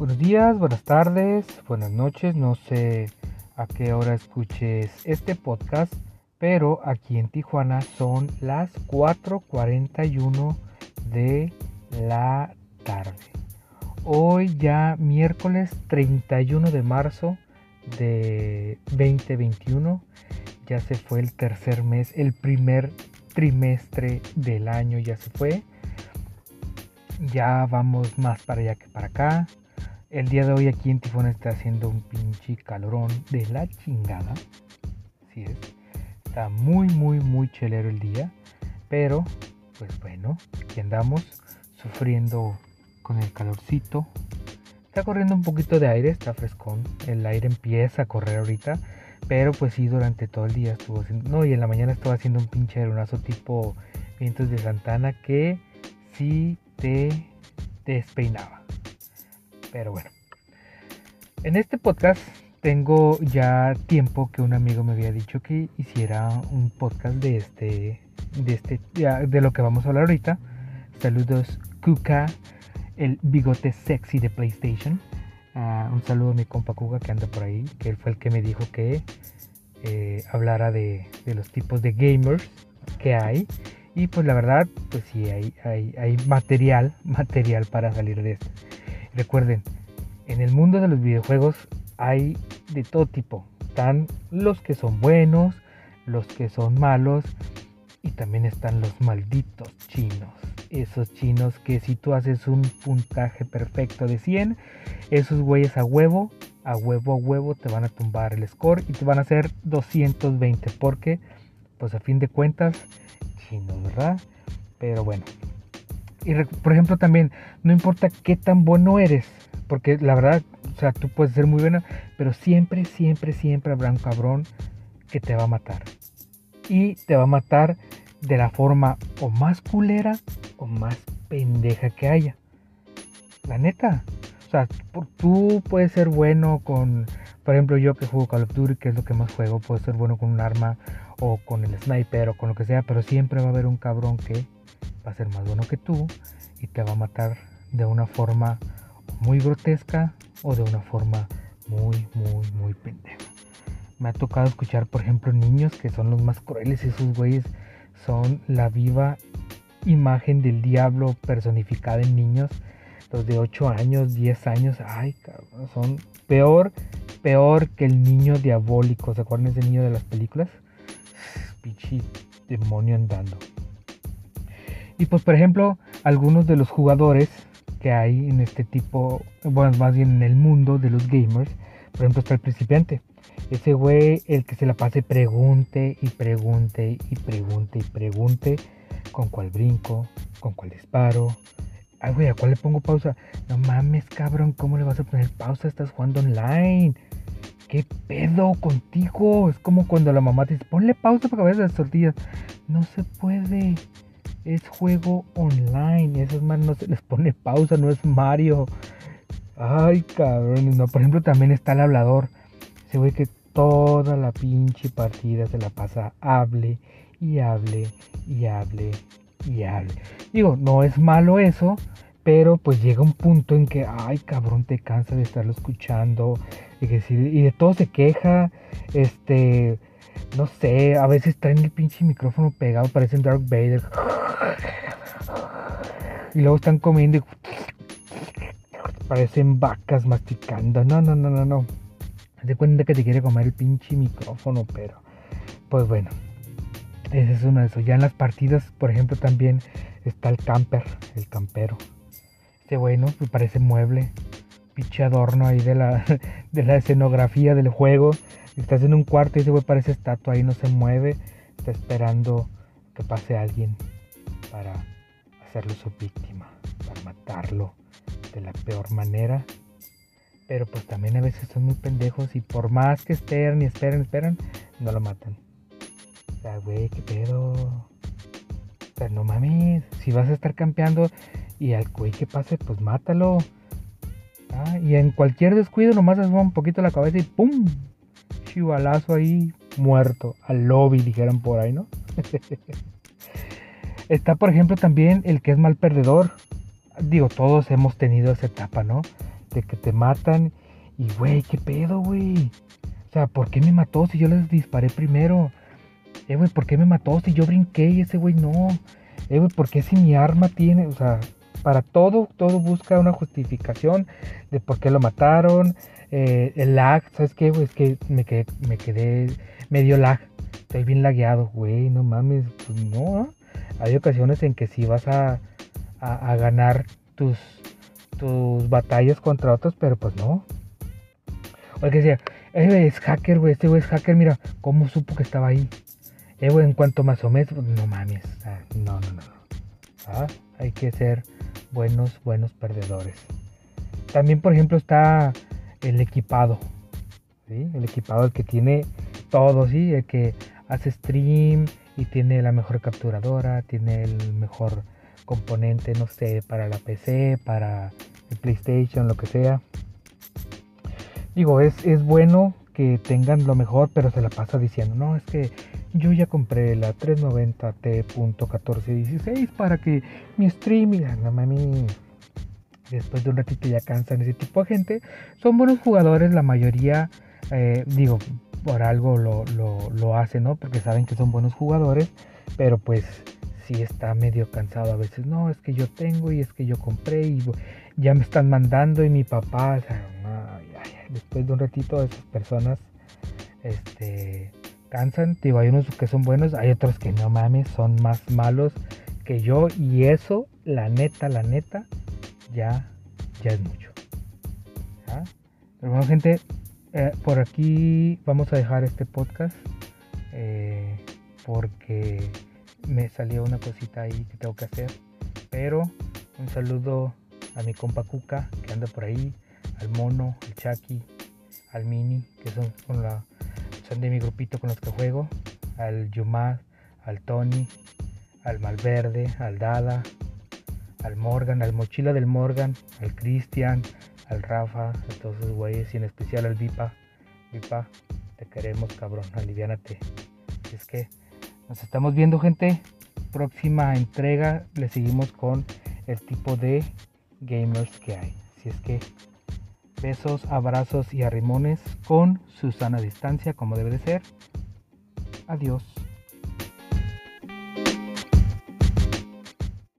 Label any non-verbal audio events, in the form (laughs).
Buenos días, buenas tardes, buenas noches. No sé a qué hora escuches este podcast, pero aquí en Tijuana son las 4.41 de la tarde. Hoy ya miércoles 31 de marzo de 2021. Ya se fue el tercer mes, el primer trimestre del año ya se fue. Ya vamos más para allá que para acá. El día de hoy aquí en Tifón está haciendo un pinche calorón de la chingada. Así es. Está muy, muy, muy chelero el día. Pero, pues bueno, aquí andamos sufriendo con el calorcito. Está corriendo un poquito de aire, está frescón. El aire empieza a correr ahorita. Pero pues sí, durante todo el día estuvo haciendo... No, y en la mañana estaba haciendo un pinche aeronazo tipo vientos de Santana que sí te despeinaba. Pero bueno. En este podcast tengo ya tiempo que un amigo me había dicho que hiciera un podcast de este de este de lo que vamos a hablar ahorita. Saludos Kuka, el bigote sexy de PlayStation. Ah, un saludo a mi compa Kuka que anda por ahí, que él fue el que me dijo que eh, hablara de, los tipos de gamers que hay. Y pues la verdad, pues sí, hay, hay, hay material, (laughs) material para salir de esto. Recuerden, en el mundo de los videojuegos hay de todo tipo. Están los que son buenos, los que son malos y también están los malditos chinos. Esos chinos que si tú haces un puntaje perfecto de 100, esos güeyes a huevo, a huevo, a huevo te van a tumbar el score y te van a hacer 220 porque, pues a fin de cuentas, chinos, ¿verdad? Pero bueno, y por ejemplo también, no importa qué tan bueno eres, porque la verdad, o sea, tú puedes ser muy buena, pero siempre, siempre, siempre habrá un cabrón que te va a matar. Y te va a matar de la forma o más culera o más pendeja que haya. La neta. O sea, tú puedes ser bueno con, por ejemplo, yo que juego Call of Duty, que es lo que más juego, puedo ser bueno con un arma o con el sniper o con lo que sea, pero siempre va a haber un cabrón que va a ser más bueno que tú y te va a matar de una forma muy grotesca o de una forma muy, muy, muy pendeja. Me ha tocado escuchar, por ejemplo, niños que son los más crueles. Esos güeyes son la viva imagen del diablo personificada en niños. Los de 8 años, 10 años. Ay, cabrón. Son peor, peor que el niño diabólico. ¿Se acuerdan ese niño de las películas? Pichi demonio andando. Y pues por ejemplo, algunos de los jugadores que hay en este tipo, bueno, más bien en el mundo de los gamers, por ejemplo está el principiante. Ese güey, el que se la pase pregunte y pregunte y pregunte y pregunte con cuál brinco, con cuál disparo. Ay, güey, ¿a cuál le pongo pausa? No mames, cabrón, ¿cómo le vas a poner pausa? Estás jugando online. ¿Qué pedo contigo? Es como cuando la mamá te dice, ponle pausa para que veas las tortillas. No se puede es juego online. Esos más no se les pone pausa, no es Mario. Ay, cabrón. No, por ejemplo, también está el hablador. Se ve que toda la pinche partida se la pasa hable y hable y hable y hable. Digo, no es malo eso, pero pues llega un punto en que, ay, cabrón, te cansa de estarlo escuchando y, que, y de todo se queja. Este, no sé, a veces traen el pinche micrófono pegado, parecen Dark Vader. Y luego están comiendo y parecen vacas masticando. No, no, no, no, no. Se cuenta que te quiere comer el pinche micrófono, pero pues bueno. Ese es uno de esos. Ya en las partidas, por ejemplo, también está el camper, el campero. Este bueno, me parece mueble. Pinche adorno ahí de la, (laughs) de la escenografía del juego. Estás en un cuarto y ese güey parece estatua ahí, no se mueve. Está esperando que pase alguien para hacerlo su víctima, para matarlo de la peor manera. Pero pues también a veces son muy pendejos y por más que esperen y esperen, esperan, no lo matan. O sea, güey, qué pedo. O sea, no mames, si vas a estar campeando y al güey que pase, pues mátalo. Ah, y en cualquier descuido nomás asoma un poquito la cabeza y ¡pum! Chivalazo ahí, muerto. Al lobby, dijeron por ahí, ¿no? (laughs) Está, por ejemplo, también el que es mal perdedor. Digo, todos hemos tenido esa etapa, ¿no? este, que te matan. Y, güey, ¿qué pedo, güey? O sea, ¿por qué me mató si yo les disparé primero? Eh, güey, ¿por qué me mató si yo brinqué y ese güey no? Eh, güey, ¿por qué si mi arma tiene, o sea, para todo, todo busca una justificación de por qué lo mataron, eh, el lag, ¿sabes qué, güey? Es que me quedé, me quedé medio lag, estoy bien lagueado, güey, no mames, pues no, hay ocasiones en que sí vas a, a, ganar tus, tus batallas contra otros, pero pues no. O que decía, eh, es hacker, güey, este güey es hacker, mira, ¿cómo supo que estaba ahí? Eh, güey, en cuanto más o menos, no mames, no, no, no. Ah, hay que ser buenos, buenos perdedores. También, por ejemplo, está el equipado. El equipado, el que tiene todo, ¿sí? El que hace stream y tiene la mejor capturadora, tiene el mejor componente, no sé, para la PC, para el PlayStation, lo que sea. Digo, es, es bueno que tengan lo mejor, pero se la pasa diciendo, no, es que yo ya compré la 390T.1416 para que mi streaming, no mami, después de un ratito ya cansan ese tipo de gente. Son buenos jugadores, la mayoría, eh, digo, por algo lo, lo, hacen, ¿no? Porque saben que son buenos jugadores, pero pues sí está medio cansado a veces. No, es que yo tengo y es que yo compré y ya me están mandando y mi papá, o sea, después de un ratito esas personas, este cansan. Digo, hay unos que son buenos, hay otros que no mames, son más malos que yo. Y eso, la neta, la neta, ya, ya es mucho. Pero bueno, gente, eh, por aquí vamos a dejar este podcast. Eh, porque me salió una cosita ahí que tengo que hacer. Pero un saludo a mi compa Cuca que anda por ahí, al mono, al Chucky, al Mini, que son con la de mi grupito con los que juego, al Yumad, al Tony, al Malverde, al Dada, al Morgan, al Mochila del Morgan, al Cristian, al Rafa, a todos esos güeyes y en especial al Vipa. Vipa, te queremos cabrón, aliviánate. es que nos estamos viendo gente. Próxima entrega le seguimos con el tipo de gamers que hay. Si es que Besos, abrazos y arrimones con Susana distancia como debe de ser. Adiós.